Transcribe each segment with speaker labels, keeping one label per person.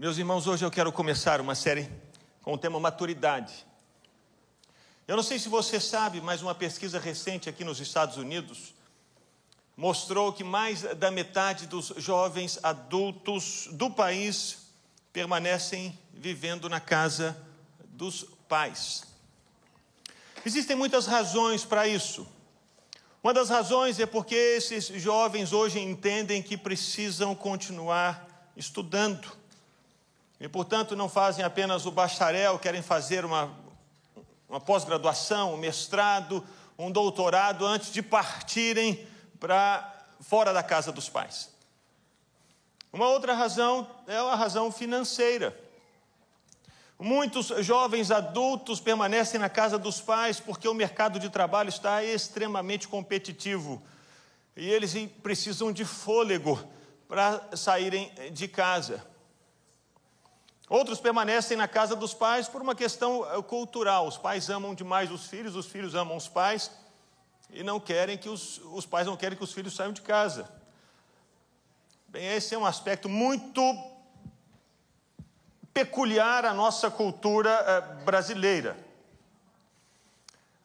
Speaker 1: Meus irmãos, hoje eu quero começar uma série com o tema maturidade. Eu não sei se você sabe, mas uma pesquisa recente aqui nos Estados Unidos mostrou que mais da metade dos jovens adultos do país permanecem vivendo na casa dos pais. Existem muitas razões para isso. Uma das razões é porque esses jovens hoje entendem que precisam continuar estudando e, portanto, não fazem apenas o bacharel, querem fazer uma, uma pós-graduação, um mestrado, um doutorado antes de partirem para fora da casa dos pais. Uma outra razão é a razão financeira. Muitos jovens adultos permanecem na casa dos pais porque o mercado de trabalho está extremamente competitivo e eles precisam de fôlego para saírem de casa. Outros permanecem na casa dos pais por uma questão eh, cultural. Os pais amam demais os filhos, os filhos amam os pais e não querem que os, os pais não querem que os filhos saiam de casa. Bem, esse é um aspecto muito peculiar à nossa cultura eh, brasileira.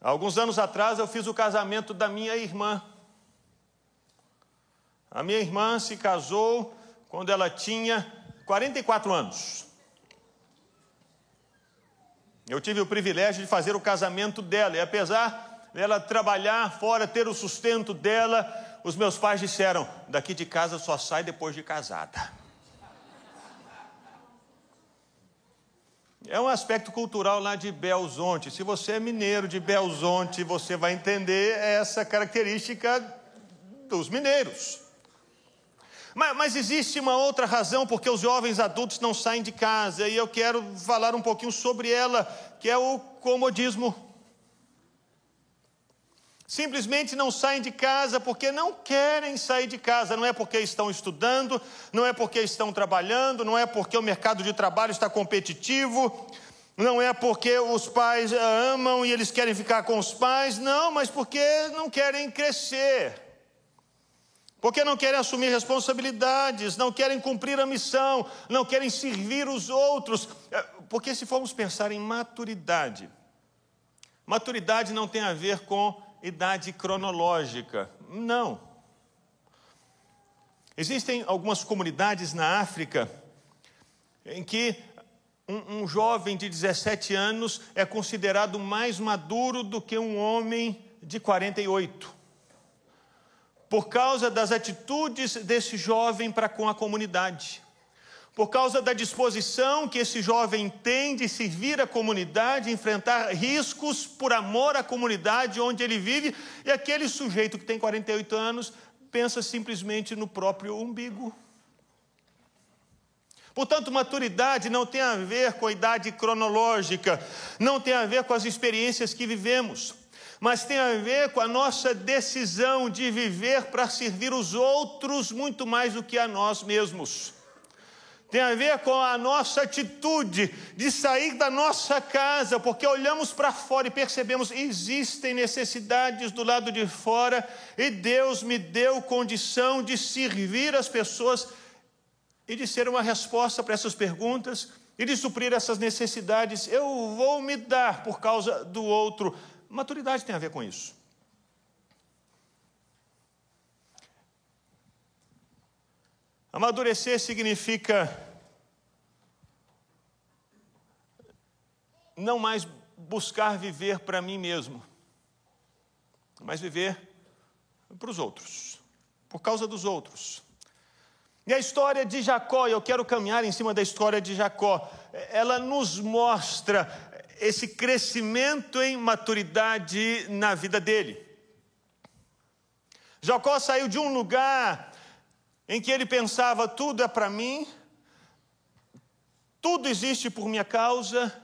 Speaker 1: Alguns anos atrás eu fiz o casamento da minha irmã. A minha irmã se casou quando ela tinha 44 anos. Eu tive o privilégio de fazer o casamento dela, e apesar dela trabalhar fora, ter o sustento dela, os meus pais disseram: daqui de casa só sai depois de casada. É um aspecto cultural lá de Belzonte. Se você é mineiro de Belzonte, você vai entender essa característica dos mineiros. Mas, mas, existe uma outra razão porque os jovens adultos não saem de casa, e eu quero falar um pouquinho sobre ela, que é o comodismo. Simplesmente não saem de casa porque não querem sair de casa, não é porque estão estudando, não é porque estão trabalhando, não é porque o mercado de trabalho está competitivo, não é porque os pais amam e eles querem ficar com os pais, não, mas porque não querem crescer porque não querem assumir responsabilidades, não querem cumprir a missão, não querem servir os outros. É, porque se formos pensar em maturidade, maturidade não tem a ver com idade cronológica, não. Existem algumas comunidades na África em que um, um, jovem de 17 anos é considerado mais maduro do que um homem de 48 por causa das atitudes desse jovem para com a comunidade, por causa da disposição que esse jovem tem de servir a comunidade, enfrentar riscos por amor à comunidade onde ele vive, e aquele sujeito que tem 48 anos pensa simplesmente no próprio umbigo. Portanto, maturidade não tem a ver com a idade cronológica, não tem a ver com as experiências que vivemos mas tem a ver com a nossa decisão de viver para servir os outros muito mais do que a nós mesmos. Tem a ver com a nossa atitude de sair da nossa casa, porque olhamos para fora e percebemos existem necessidades do lado de fora e Deus me deu condição de servir as pessoas e de ser uma resposta para essas perguntas e de suprir essas necessidades. Eu vou me dar por causa do outro, Maturidade tem a ver com isso. Amadurecer significa não mais buscar viver para mim mesmo, mas viver para os outros, por causa dos outros. E a história de Jacó, eu quero caminhar em cima da história de Jacó, ela nos mostra esse crescimento em maturidade na vida dele. Jacó saiu de um lugar em que ele pensava: tudo é para mim, tudo existe por minha causa,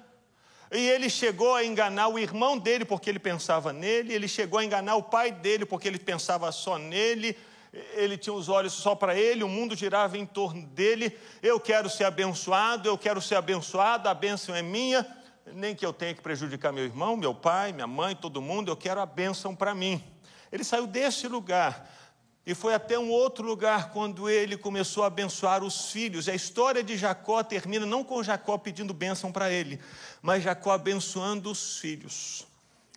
Speaker 1: e ele chegou a enganar o irmão dele porque ele pensava nele, ele chegou a enganar o pai dele porque ele pensava só nele, ele tinha os olhos só para ele, o mundo girava em torno dele. Eu quero ser abençoado, eu quero ser abençoado, a bênção é minha nem que eu tenha que prejudicar meu irmão, meu pai, minha mãe, todo mundo, eu quero a bênção para mim. Ele saiu desse lugar e foi até um outro lugar quando ele começou a abençoar os filhos. A história de Jacó termina não com Jacó pedindo bênção para ele, mas Jacó abençoando os filhos,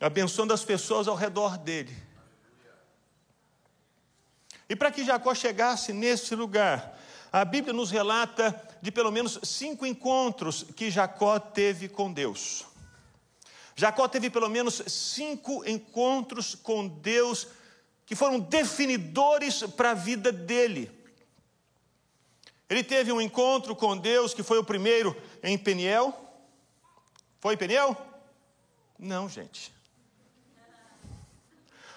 Speaker 1: abençoando as pessoas ao redor dele. E para que Jacó chegasse nesse lugar, a Bíblia nos relata de pelo menos cinco encontros que Jacó teve com Deus. Jacó teve pelo menos cinco encontros com Deus que foram definidores para a vida dele. Ele teve um encontro com Deus que foi o primeiro em Peniel. Foi Peniel? Não, gente.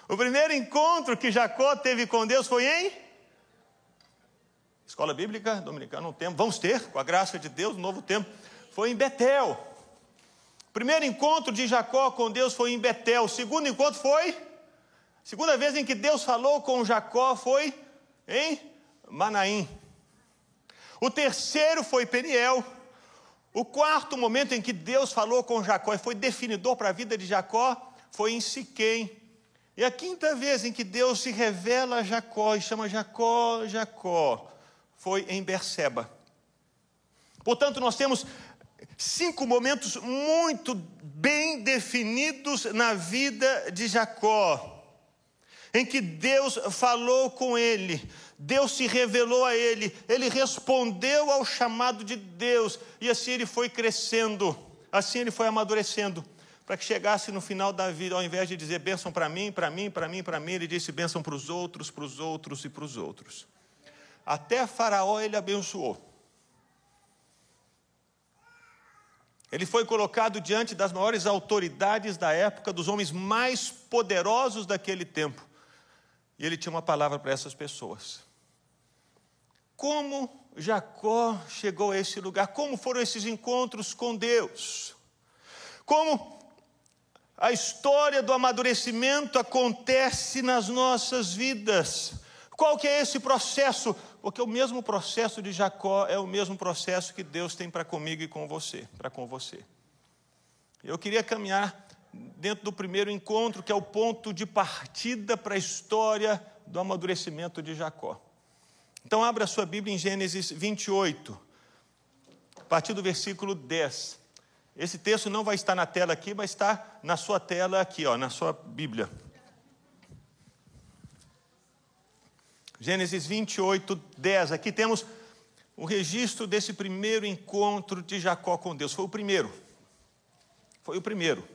Speaker 1: O primeiro encontro que Jacó teve com Deus foi em Escola Bíblica Dominicana, não temos, vamos ter, com a graça de Deus, um novo tempo. Foi em Betel. O primeiro encontro de Jacó com Deus foi em Betel. O segundo encontro foi Segunda vez em que Deus falou com Jacó foi em Manaim. O terceiro foi Peniel. O quarto momento em que Deus falou com Jacó e foi definidor para a vida de Jacó foi em Siquém. E a quinta vez em que Deus se revela a Jacó e chama Jacó, Jacó, foi em Berseba. Portanto, nós temos cinco momentos muito bem definidos na vida de Jacó em que Deus falou com ele, Deus se revelou a ele, ele respondeu ao chamado de Deus, e assim ele foi crescendo, assim ele foi amadurecendo, para que chegasse no final da vida, ao invés de dizer bênção para mim, para mim, para mim, para mim, ele disse bênção para os outros, para os outros e para os outros. Até Faraó ele abençoou. Ele foi colocado diante das maiores autoridades da época, dos homens mais poderosos daquele tempo. E ele tinha uma palavra para essas pessoas. Como Jacó chegou a esse lugar? Como foram esses encontros com Deus? Como a história do amadurecimento acontece nas nossas vidas? Qual que é esse processo? Porque o mesmo processo de Jacó é o mesmo processo que Deus tem para comigo e com você, para com você. Eu queria caminhar dentro do primeiro encontro, que é o ponto de partida para a história do amadurecimento de Jacó. Então, abra sua Bíblia em Gênesis 28, a partir do versículo 10. Esse texto não vai estar na tela aqui, vai estar na sua tela aqui, ó, na sua Bíblia. Gênesis 28, 10. Aqui temos o registro desse primeiro encontro de Jacó com Deus. Foi o primeiro. Foi o primeiro.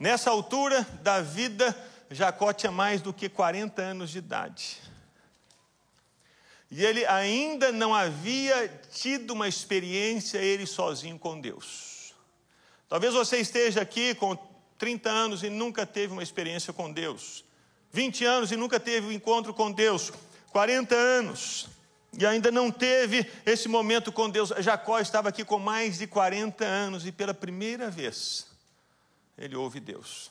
Speaker 1: Nessa altura da vida, Jacó tinha mais do que 40 anos de idade. E ele ainda não havia tido uma experiência ele sozinho com Deus. Talvez você esteja aqui com 30 anos e nunca teve uma experiência com Deus. 20 anos e nunca teve um encontro com Deus. 40 anos e ainda não teve esse momento com Deus. Jacó estava aqui com mais de 40 anos e pela primeira vez ele ouve Deus.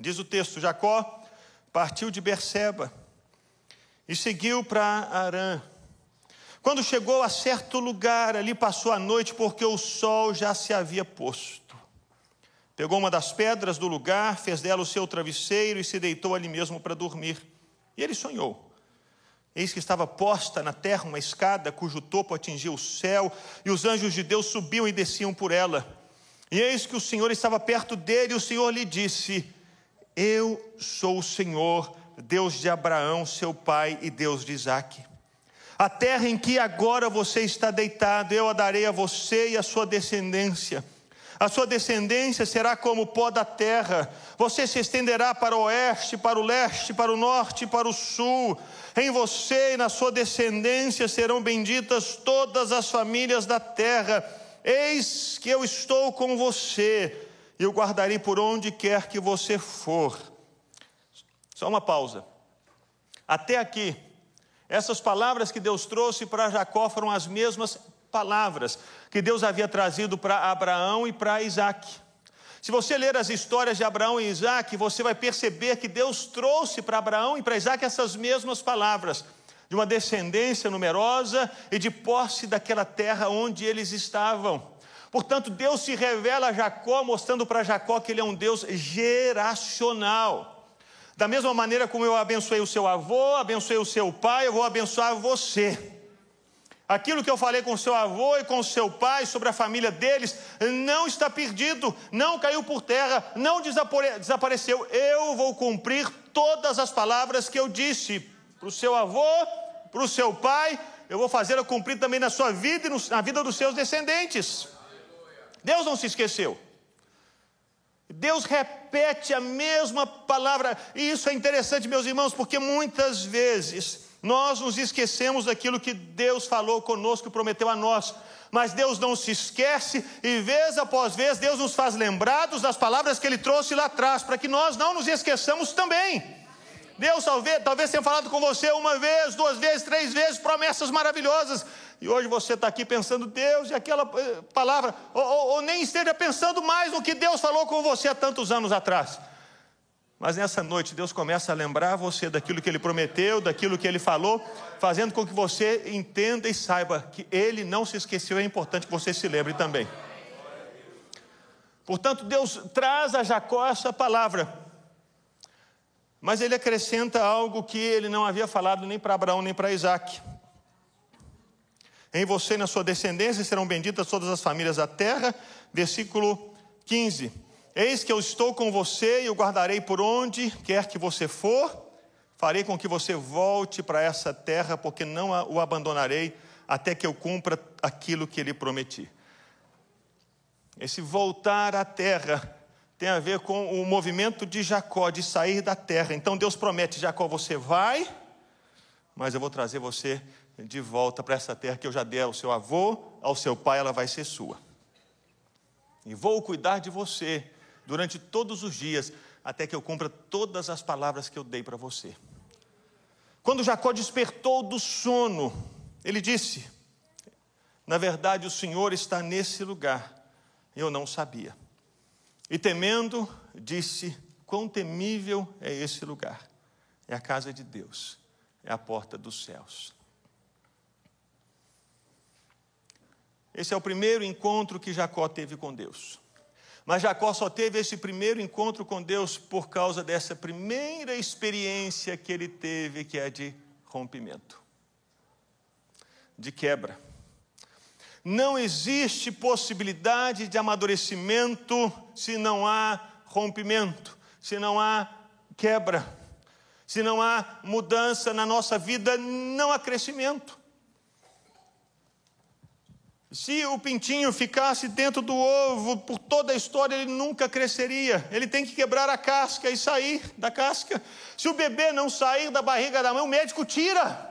Speaker 1: Diz o texto: Jacó partiu de Berseba e seguiu para Arã. Quando chegou a certo lugar, ali passou a noite, porque o sol já se havia posto. Pegou uma das pedras do lugar, fez dela o seu travesseiro e se deitou ali mesmo para dormir. E ele sonhou. Eis que estava posta na terra uma escada cujo topo atingia o céu, e os anjos de Deus subiam e desciam por ela. E eis que o Senhor estava perto dele, e o Senhor lhe disse: Eu sou o Senhor, Deus de Abraão, seu pai, e Deus de Isaque. A terra em que agora você está deitado, eu a darei a você e a sua descendência. A sua descendência será como o pó da terra. Você se estenderá para o oeste, para o leste, para o norte para o sul. Em você e na sua descendência serão benditas todas as famílias da terra Eis que eu estou com você e o guardarei por onde quer que você for. Só uma pausa. Até aqui, essas palavras que Deus trouxe para Jacó foram as mesmas palavras que Deus havia trazido para Abraão e para Isaac. Se você ler as histórias de Abraão e Isaac, você vai perceber que Deus trouxe para Abraão e para Isaac essas mesmas palavras de uma descendência numerosa e de posse daquela terra onde eles estavam. Portanto, Deus se revela a Jacó, mostrando para Jacó que ele é um Deus geracional. Da mesma maneira como eu abençoei o seu avô, abençoei o seu pai, eu vou abençoar você. Aquilo que eu falei com seu avô e com seu pai sobre a família deles não está perdido, não caiu por terra, não desapareceu. Eu vou cumprir todas as palavras que eu disse para o seu avô, para o seu pai, eu vou fazê-la cumprir também na sua vida e na vida dos seus descendentes. Deus não se esqueceu. Deus repete a mesma palavra, e isso é interessante, meus irmãos, porque muitas vezes nós nos esquecemos daquilo que Deus falou conosco prometeu a nós, mas Deus não se esquece, e vez após vez Deus nos faz lembrados das palavras que Ele trouxe lá atrás, para que nós não nos esqueçamos também. Deus talvez, talvez tenha falado com você uma vez, duas vezes, três vezes, promessas maravilhosas. E hoje você está aqui pensando, Deus, e aquela eh, palavra, ou, ou, ou nem esteja pensando mais no que Deus falou com você há tantos anos atrás. Mas nessa noite Deus começa a lembrar você daquilo que Ele prometeu, daquilo que Ele falou, fazendo com que você entenda e saiba que Ele não se esqueceu. É importante que você se lembre também. Portanto, Deus traz a Jacó essa palavra mas ele acrescenta algo que ele não havia falado nem para Abraão nem para Isaac. Em você e na sua descendência serão benditas todas as famílias da terra. Versículo 15: Eis que eu estou com você e o guardarei por onde quer que você for. Farei com que você volte para essa terra, porque não o abandonarei até que eu cumpra aquilo que lhe prometi. Esse voltar à terra tem a ver com o movimento de Jacó de sair da terra. Então Deus promete: Jacó, você vai, mas eu vou trazer você de volta para essa terra que eu já dei ao seu avô, ao seu pai, ela vai ser sua. E vou cuidar de você durante todos os dias, até que eu cumpra todas as palavras que eu dei para você. Quando Jacó despertou do sono, ele disse: Na verdade, o Senhor está nesse lugar. Eu não sabia. E temendo, disse: Quão temível é esse lugar! É a casa de Deus, é a porta dos céus. Esse é o primeiro encontro que Jacó teve com Deus. Mas Jacó só teve esse primeiro encontro com Deus por causa dessa primeira experiência que ele teve, que é de rompimento, de quebra. Não existe possibilidade de amadurecimento se não há rompimento, se não há quebra, se não há mudança na nossa vida, não há crescimento. Se o pintinho ficasse dentro do ovo por toda a história, ele nunca cresceria. Ele tem que quebrar a casca e sair da casca. Se o bebê não sair da barriga da mãe, o médico tira.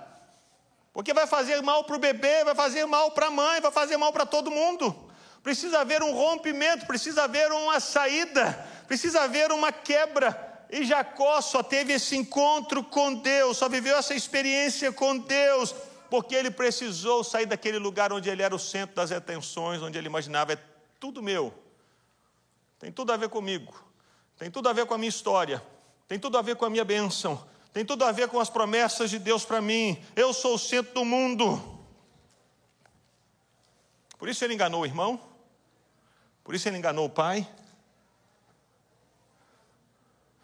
Speaker 1: Porque vai fazer mal para o bebê, vai fazer mal para a mãe, vai fazer mal para todo mundo. Precisa haver um rompimento, precisa haver uma saída, precisa haver uma quebra. E Jacó só teve esse encontro com Deus, só viveu essa experiência com Deus, porque ele precisou sair daquele lugar onde ele era o centro das atenções, onde ele imaginava é tudo meu, tem tudo a ver comigo, tem tudo a ver com a minha história, tem tudo a ver com a minha bênção, tem tudo a ver com as promessas de Deus para mim. Eu sou o centro do mundo. Por isso ele enganou o irmão, por isso ele enganou o pai,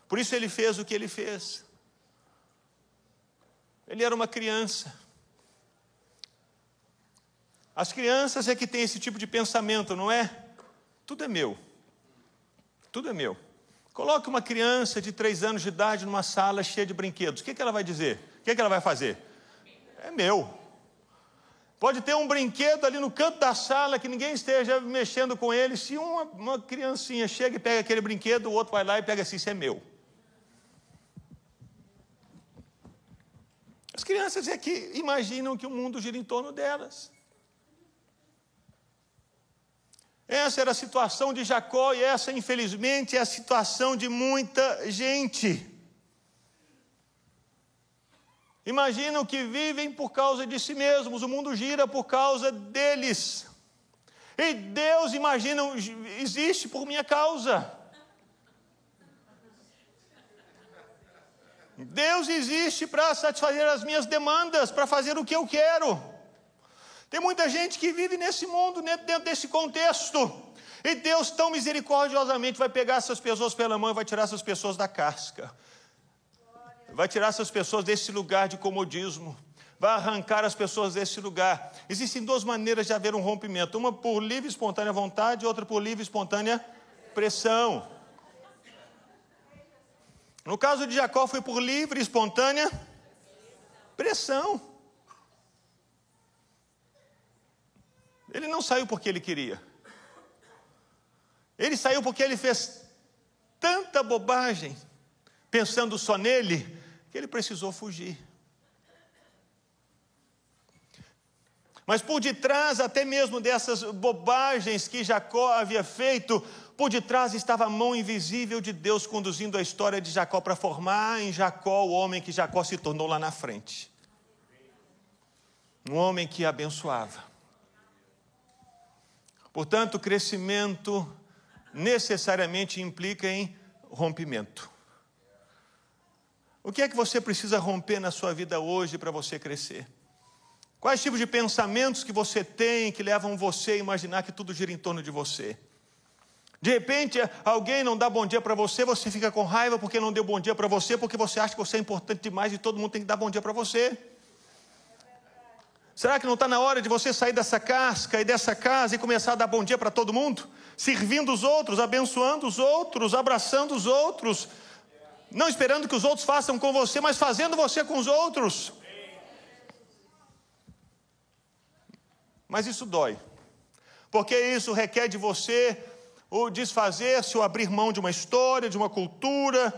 Speaker 1: por isso ele fez o que ele fez. Ele era uma criança. As crianças é que têm esse tipo de pensamento, não é? Tudo é meu. Tudo é meu. Coloque uma criança de três anos de idade numa sala cheia de brinquedos. O que, que ela vai dizer? O que, que ela vai fazer? É meu. Pode ter um brinquedo ali no canto da sala que ninguém esteja mexendo com ele. Se uma, uma criancinha chega e pega aquele brinquedo, o outro vai lá e pega assim: Isso é meu. As crianças é que imaginam que o mundo gira em torno delas. Essa era a situação de Jacó e essa, infelizmente, é a situação de muita gente. Imaginam que vivem por causa de si mesmos, o mundo gira por causa deles. E Deus, imaginam, existe por minha causa. Deus existe para satisfazer as minhas demandas, para fazer o que eu quero. Tem muita gente que vive nesse mundo, dentro desse contexto. E Deus, tão misericordiosamente, vai pegar essas pessoas pela mão e vai tirar essas pessoas da casca. vai tirar essas pessoas desse lugar de comodismo, vai arrancar as pessoas desse lugar. Existem duas maneiras de haver um rompimento: uma por livre e espontânea vontade, outra por livre e espontânea pressão. No caso de Jacó, foi por livre e espontânea pressão. Ele não saiu porque ele queria. Ele saiu porque ele fez tanta bobagem, pensando só nele, que ele precisou fugir. Mas por detrás, até mesmo dessas bobagens que Jacó havia feito, por detrás estava a mão invisível de Deus conduzindo a história de Jacó para formar em Jacó o homem que Jacó se tornou lá na frente. Um homem que abençoava. Portanto, crescimento necessariamente implica em rompimento. O que é que você precisa romper na sua vida hoje para você crescer? Quais tipos de pensamentos que você tem que levam você a imaginar que tudo gira em torno de você? De repente, alguém não dá bom dia para você, você fica com raiva porque não deu bom dia para você, porque você acha que você é importante demais e todo mundo tem que dar bom dia para você. Será que não está na hora de você sair dessa casca e dessa casa e começar a dar bom dia para todo mundo? Servindo os outros, abençoando os outros, abraçando os outros, não esperando que os outros façam com você, mas fazendo você com os outros. Mas isso dói, porque isso requer de você o desfazer-se, ou abrir mão de uma história, de uma cultura,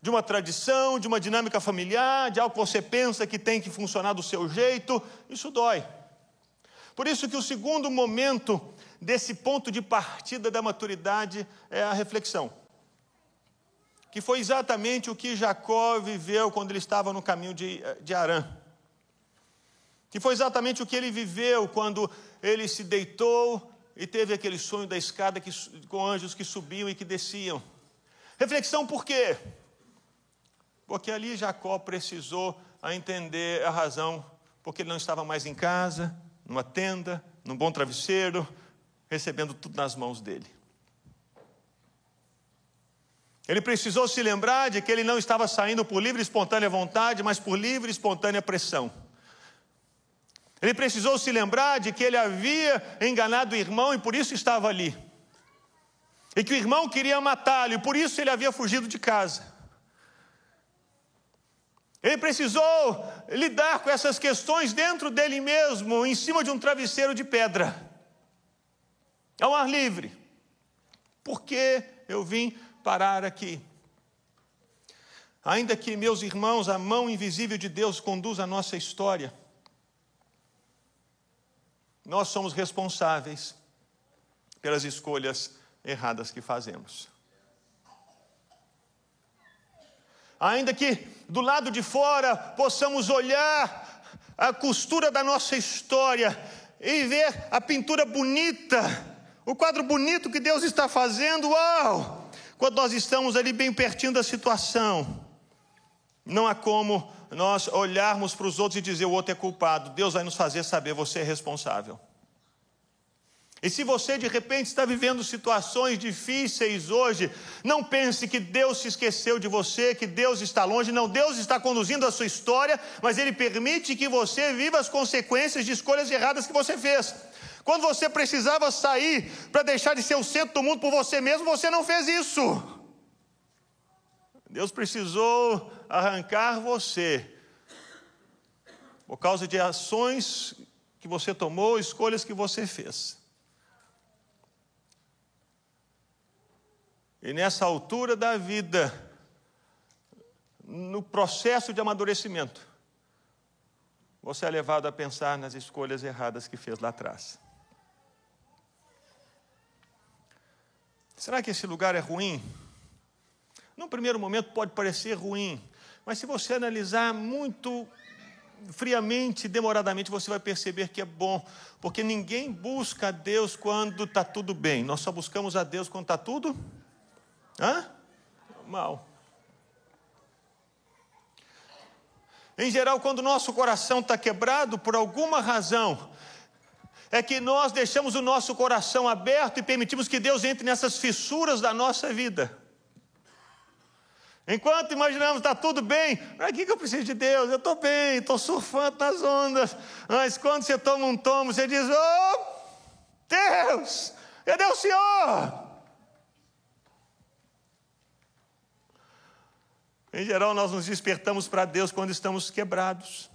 Speaker 1: de uma tradição, de uma dinâmica familiar, de algo que você pensa que tem que funcionar do seu jeito, isso dói. Por isso que o segundo momento desse ponto de partida da maturidade é a reflexão. Que foi exatamente o que Jacó viveu quando ele estava no caminho de, de Arã. Que foi exatamente o que ele viveu quando ele se deitou e teve aquele sonho da escada que, com anjos que subiam e que desciam. Reflexão por quê? Porque ali Jacó precisou a entender a razão, porque ele não estava mais em casa, numa tenda, num bom travesseiro, recebendo tudo nas mãos dele. Ele precisou se lembrar de que ele não estava saindo por livre e espontânea vontade, mas por livre e espontânea pressão. Ele precisou se lembrar de que ele havia enganado o irmão e por isso estava ali. E que o irmão queria matá-lo e por isso ele havia fugido de casa. Ele precisou lidar com essas questões dentro dele mesmo, em cima de um travesseiro de pedra, ao ar livre. Por que eu vim parar aqui? Ainda que, meus irmãos, a mão invisível de Deus conduza a nossa história, nós somos responsáveis pelas escolhas erradas que fazemos. Ainda que do lado de fora possamos olhar a costura da nossa história e ver a pintura bonita, o quadro bonito que Deus está fazendo, uau! Quando nós estamos ali bem pertinho da situação, não há como nós olharmos para os outros e dizer o outro é culpado. Deus vai nos fazer saber você é responsável. E se você de repente está vivendo situações difíceis hoje, não pense que Deus se esqueceu de você, que Deus está longe. Não, Deus está conduzindo a sua história, mas Ele permite que você viva as consequências de escolhas erradas que você fez. Quando você precisava sair para deixar de ser o centro do mundo por você mesmo, você não fez isso. Deus precisou arrancar você por causa de ações que você tomou, escolhas que você fez. E nessa altura da vida, no processo de amadurecimento, você é levado a pensar nas escolhas erradas que fez lá atrás. Será que esse lugar é ruim? Num primeiro momento pode parecer ruim, mas se você analisar muito friamente, demoradamente, você vai perceber que é bom, porque ninguém busca a Deus quando está tudo bem, nós só buscamos a Deus quando está tudo Hã? Mal. Em geral, quando o nosso coração está quebrado por alguma razão, é que nós deixamos o nosso coração aberto e permitimos que Deus entre nessas fissuras da nossa vida. Enquanto imaginamos está tudo bem, para que, que eu preciso de Deus? Eu estou bem, estou surfando nas ondas. Mas quando você toma um tomo, você diz: Oh, Deus, cadê o Senhor? Em geral, nós nos despertamos para Deus quando estamos quebrados.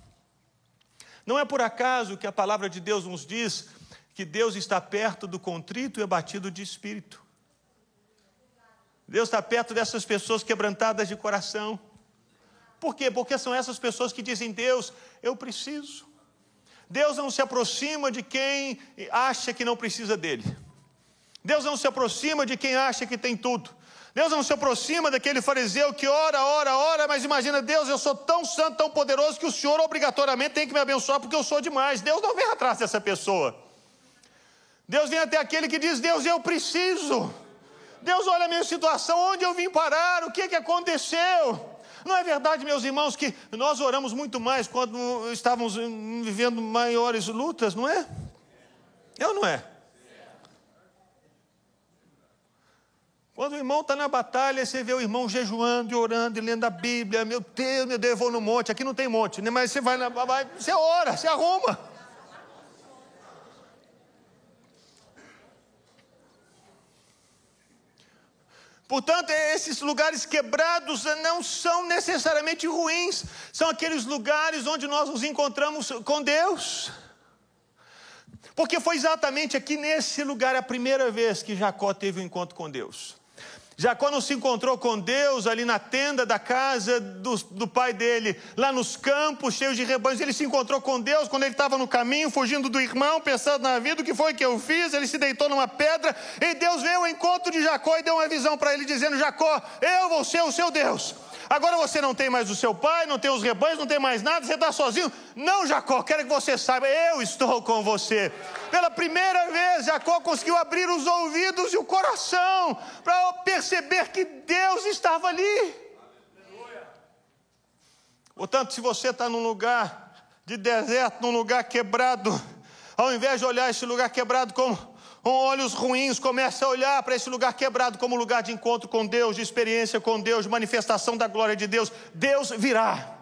Speaker 1: Não é por acaso que a palavra de Deus nos diz que Deus está perto do contrito e abatido de espírito. Deus está perto dessas pessoas quebrantadas de coração. Por quê? Porque são essas pessoas que dizem: Deus, eu preciso. Deus não se aproxima de quem acha que não precisa dele. Deus não se aproxima de quem acha que tem tudo. Deus não se aproxima daquele fariseu que ora, ora, ora, mas imagina, Deus, eu sou tão santo, tão poderoso que o Senhor obrigatoriamente tem que me abençoar porque eu sou demais. Deus não vem atrás dessa pessoa. Deus vem até aquele que diz: Deus, eu preciso. Deus olha a minha situação, onde eu vim parar, o que, que aconteceu? Não é verdade, meus irmãos, que nós oramos muito mais quando estávamos vivendo maiores lutas, não é? É ou não é? Quando o irmão está na batalha, você vê o irmão jejuando e orando e lendo a Bíblia. Meu Deus, meu Deus, eu vou no monte. Aqui não tem monte, né? mas você vai, na, vai você ora, você arruma. Portanto, esses lugares quebrados não são necessariamente ruins, são aqueles lugares onde nós nos encontramos com Deus. Porque foi exatamente aqui nesse lugar a primeira vez que Jacó teve um encontro com Deus. Jacó não se encontrou com Deus ali na tenda da casa do, do, pai dele, lá nos campos cheios de rebanhos. Ele se encontrou com Deus quando ele estava no caminho, fugindo do irmão, pensando na vida: o que foi que eu fiz? Ele se deitou numa pedra e Deus veio ao encontro de Jacó e deu uma visão para ele, dizendo: Jacó, eu vou ser o seu Deus. Agora você não tem mais o seu pai, não tem os rebanhos, não tem mais nada, você está sozinho. Não, Jacó, quero que você saiba, eu estou com você. Pela primeira vez, Jacó conseguiu abrir os ouvidos e o coração para perceber que Deus estava ali. Portanto, se você está num lugar de deserto, num lugar quebrado, ao invés de olhar esse lugar quebrado como com olhos ruins, começa a olhar para esse lugar quebrado como lugar de encontro com Deus, de experiência com Deus, de manifestação da glória de Deus. Deus virá.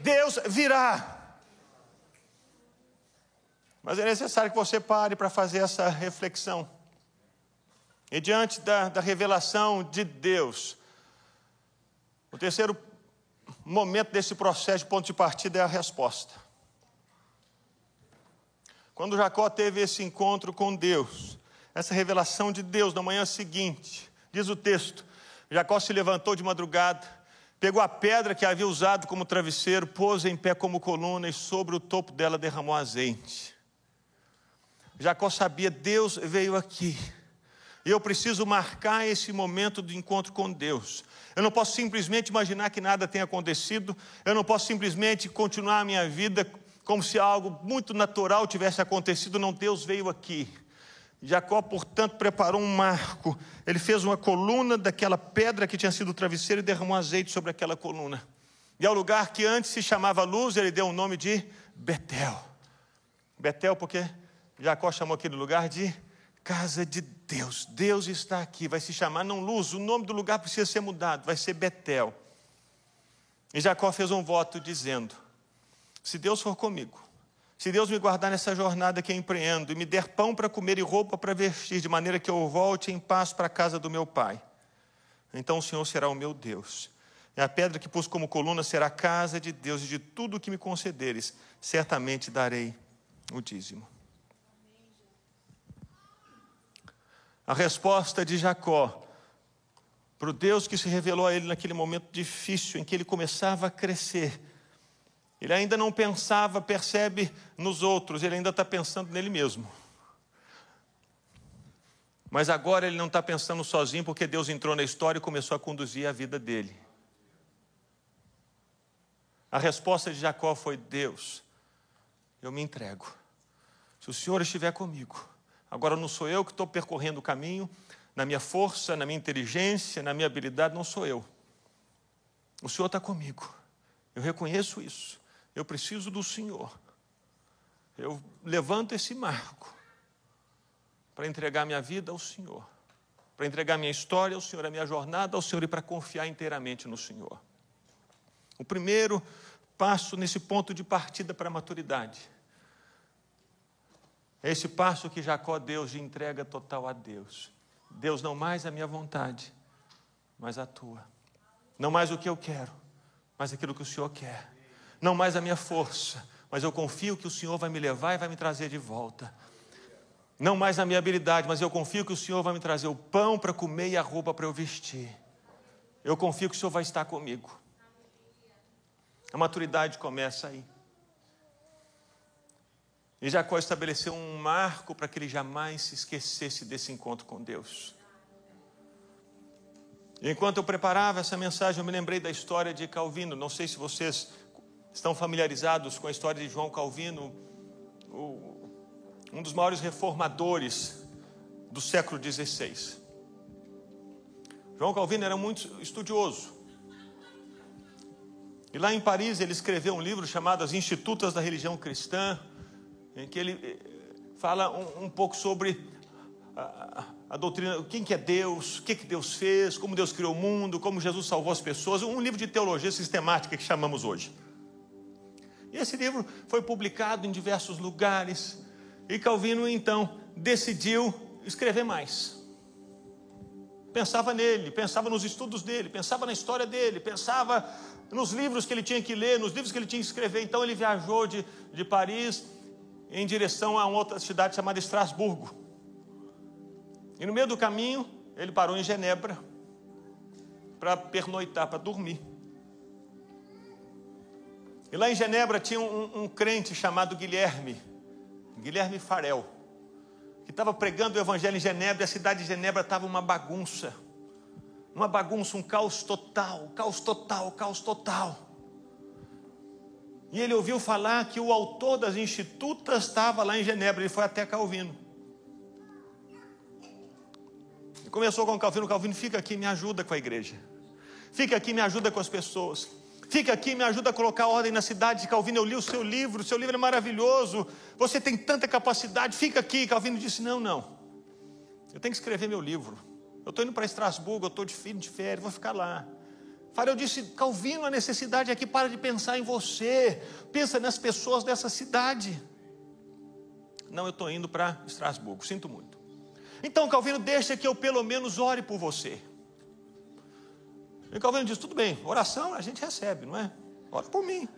Speaker 1: Deus virá. Mas é necessário que você pare para fazer essa reflexão. E diante da, da revelação de Deus, o terceiro momento desse processo ponto de partida é a resposta. Quando Jacó teve esse encontro com Deus, essa revelação de Deus na manhã seguinte, diz o texto: Jacó se levantou de madrugada, pegou a pedra que havia usado como travesseiro, pôs em pé como coluna e sobre o topo dela derramou azeite. Jacó sabia, Deus veio aqui. E eu preciso marcar esse momento de encontro com Deus. Eu não posso simplesmente imaginar que nada tenha acontecido. Eu não posso simplesmente continuar a minha vida como se algo muito natural tivesse acontecido, não, Deus veio aqui. Jacó, portanto, preparou um marco. Ele fez uma coluna daquela pedra que tinha sido o travesseiro e derramou azeite sobre aquela coluna. E ao lugar que antes se chamava Luz, ele deu o nome de Betel. Betel, porque Jacó chamou aquele lugar de casa de Deus. Deus está aqui, vai se chamar não Luz, o nome do lugar precisa ser mudado, vai ser Betel. E Jacó fez um voto dizendo: se Deus for comigo, se Deus me guardar nessa jornada que empreendo e me der pão para comer e roupa para vestir, de maneira que eu volte em paz para a casa do meu pai, então o Senhor será o meu Deus. E a pedra que pus como coluna será a casa de Deus, e de tudo o que me concederes, certamente darei o dízimo. A resposta de Jacó para o Deus que se revelou a ele naquele momento difícil em que ele começava a crescer, ele ainda não pensava, percebe nos outros, ele ainda está pensando nele mesmo. Mas agora ele não está pensando sozinho, porque Deus entrou na história e começou a conduzir a vida dele. A resposta de Jacó foi: Deus, eu me entrego. Se o Senhor estiver comigo, agora não sou eu que estou percorrendo o caminho, na minha força, na minha inteligência, na minha habilidade, não sou eu. O Senhor está comigo. Eu reconheço isso. Eu preciso do Senhor. Eu levanto esse marco para entregar minha vida ao Senhor. para entregar minha história ao Senhor, a minha jornada ao Senhor e para confiar inteiramente no Senhor. O primeiro passo nesse ponto de partida para a maturidade é esse passo que Jacó Deus de entrega total a Deus. Deus, não mais a minha vontade, mas a tua. Não mais o que eu quero, mas aquilo que o Senhor quer. Não mais a minha força, mas eu confio que o Senhor vai me levar e vai me trazer de volta. Não mais na minha habilidade, mas eu confio que o Senhor vai me trazer o pão para comer e a roupa para eu vestir. Eu confio que o Senhor vai estar comigo. A maturidade começa aí. E Jacó estabeleceu um marco para que ele jamais se esquecesse desse encontro com Deus. Enquanto eu preparava essa mensagem, eu me lembrei da história de Calvino. Não sei se vocês estão familiarizados com a história de João Calvino, um dos maiores reformadores do século XVI. João Calvino era muito estudioso. E lá em Paris ele escreveu um livro chamado As Institutas da Religião Cristã, em que ele eh, fala um, um pouco sobre a, a, doutrina, quem que é Deus, o que, que Deus fez, como Deus criou o mundo, como Jesus salvou as pessoas, um livro de teologia sistemática que chamamos hoje. Esse livro foi publicado em diversos lugares, e Calvino então decidiu escrever mais. Pensava nele, pensava nos estudos dele, pensava na história dele, pensava nos livros que ele tinha que ler, nos livros que ele tinha que escrever. Então ele viajou de, de Paris em direção a uma outra cidade chamada Estrasburgo. E no meio do caminho, ele parou em Genebra para pernoitar, para dormir. E lá em Genebra tinha um, um crente chamado Guilherme, Guilherme Farel, que estava pregando o evangelho em Genebra e a cidade de Genebra estava uma bagunça. Uma bagunça, um caos total, caos total, caos total. E ele ouviu falar que o autor das institutas estava lá em Genebra, ele foi até Calvino. E começou com Calvino, Calvino, fica aqui, me ajuda com a igreja. Fica aqui, me ajuda com as pessoas. Fica aqui, me ajuda a colocar ordem na cidade. Calvino, eu li o seu livro, o seu livro é maravilhoso. Você tem tanta capacidade, fica aqui. Calvino disse: Não, não. Eu tenho que escrever meu livro. Eu estou indo para Estrasburgo, eu estou de de férias, vou ficar lá. Farel disse: Calvino, a necessidade aqui para de pensar em você, pensa nas pessoas dessa cidade. Não, eu estou indo para Estrasburgo, sinto muito. Então, Calvino, deixa que eu pelo menos ore por você. E Calvino disse: tudo bem, oração a gente recebe, não é? Ora por mim.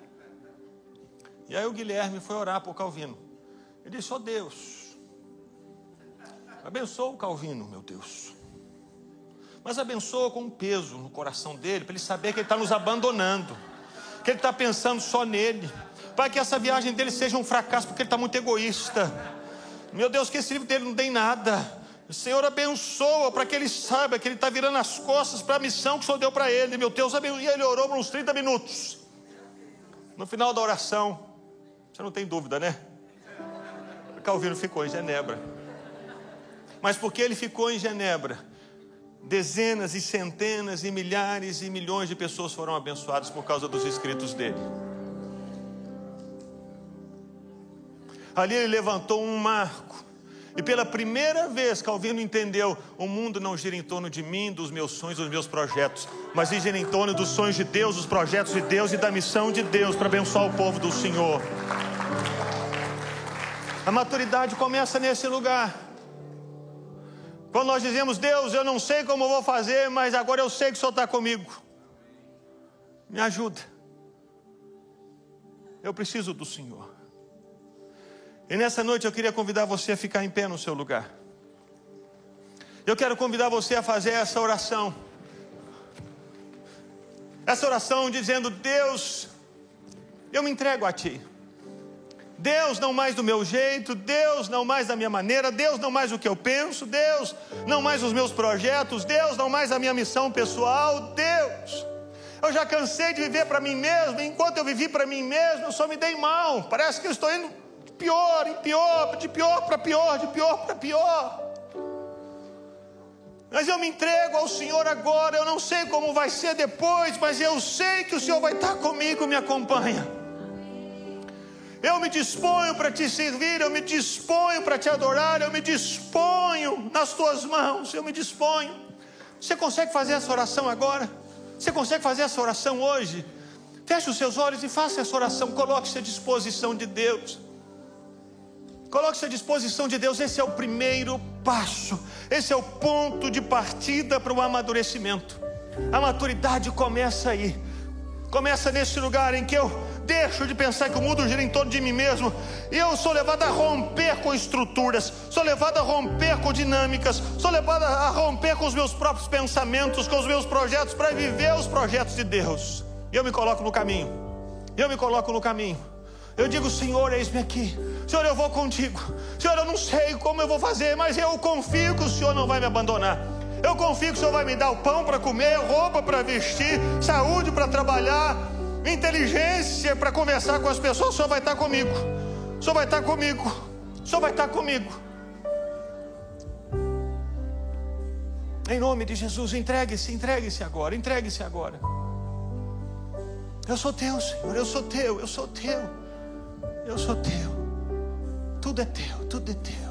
Speaker 1: E aí o Guilherme foi orar por Calvino. Ele disse: ó oh Deus, abençoa o Calvino, meu Deus mas abençoa com um peso no coração dele, para ele saber que ele está nos abandonando, que ele está pensando só nele, para que essa viagem dele seja um fracasso, porque ele está muito egoísta. Meu Deus, que esse livro dele não tem nada. O Senhor abençoa para que ele saiba que ele está virando as costas para a missão que o Senhor deu para ele. Meu Deus, e ele orou por uns 30 minutos. No final da oração, você não tem dúvida, né? Calvino ficou em Genebra. Mas porque ele ficou em Genebra, dezenas e centenas e milhares e milhões de pessoas foram abençoadas por causa dos escritos dele. Ali ele levantou um marco. E pela primeira vez Calvino entendeu: o mundo não gira em torno de mim, dos meus sonhos, dos meus projetos, mas gira em torno dos sonhos de Deus, dos projetos de Deus e da missão de Deus para abençoar o povo do Senhor. A maturidade começa nesse lugar. Quando nós dizemos, Deus, eu não sei como vou fazer, mas agora eu sei que o Senhor está comigo. Me ajuda. Eu preciso do Senhor. E nessa noite eu queria convidar você a ficar em pé no seu lugar. Eu quero convidar você a fazer essa oração. Essa oração dizendo: Deus, eu me entrego a Ti. Deus não mais do meu jeito, Deus não mais da minha maneira, Deus não mais o que eu penso, Deus não mais os meus projetos, Deus não mais a minha missão pessoal, Deus. Eu já cansei de viver para mim mesmo, enquanto eu vivi para mim mesmo, eu só me dei mal. Parece que eu estou indo pior em pior, de pior para pior, de pior para pior. Mas eu me entrego ao Senhor agora, eu não sei como vai ser depois, mas eu sei que o Senhor vai estar comigo, me acompanha. Eu me disponho para te servir, eu me disponho para te adorar, eu me disponho nas tuas mãos, eu me disponho. Você consegue fazer essa oração agora? Você consegue fazer essa oração hoje? Feche os seus olhos e faça essa oração, coloque-se à disposição de Deus. Coloque-se à disposição de Deus, esse é o primeiro passo, esse é o ponto de partida para o amadurecimento. A maturidade começa aí, começa nesse lugar em que eu deixo de pensar que o mundo gira em torno de mim mesmo, e eu sou levado a romper com estruturas, sou levado a romper com dinâmicas, sou levado a romper com os meus próprios pensamentos, com os meus projetos, para viver os projetos de Deus. E eu me coloco no caminho, eu me coloco no caminho. Eu digo, Senhor, eis-me aqui. Senhor, eu vou contigo. Senhor, eu não sei como eu vou fazer, mas eu confio que o Senhor não vai me abandonar. Eu confio que o Senhor vai me dar o pão para comer, roupa para vestir, saúde para trabalhar, inteligência para conversar com as pessoas. O Senhor vai estar comigo. O Senhor vai estar comigo. O Senhor vai estar comigo. Em nome de Jesus, entregue-se, entregue-se agora, entregue-se agora. Eu sou teu, Senhor, eu sou teu, eu sou teu, eu sou teu. Tudo é teu, tudo é teu.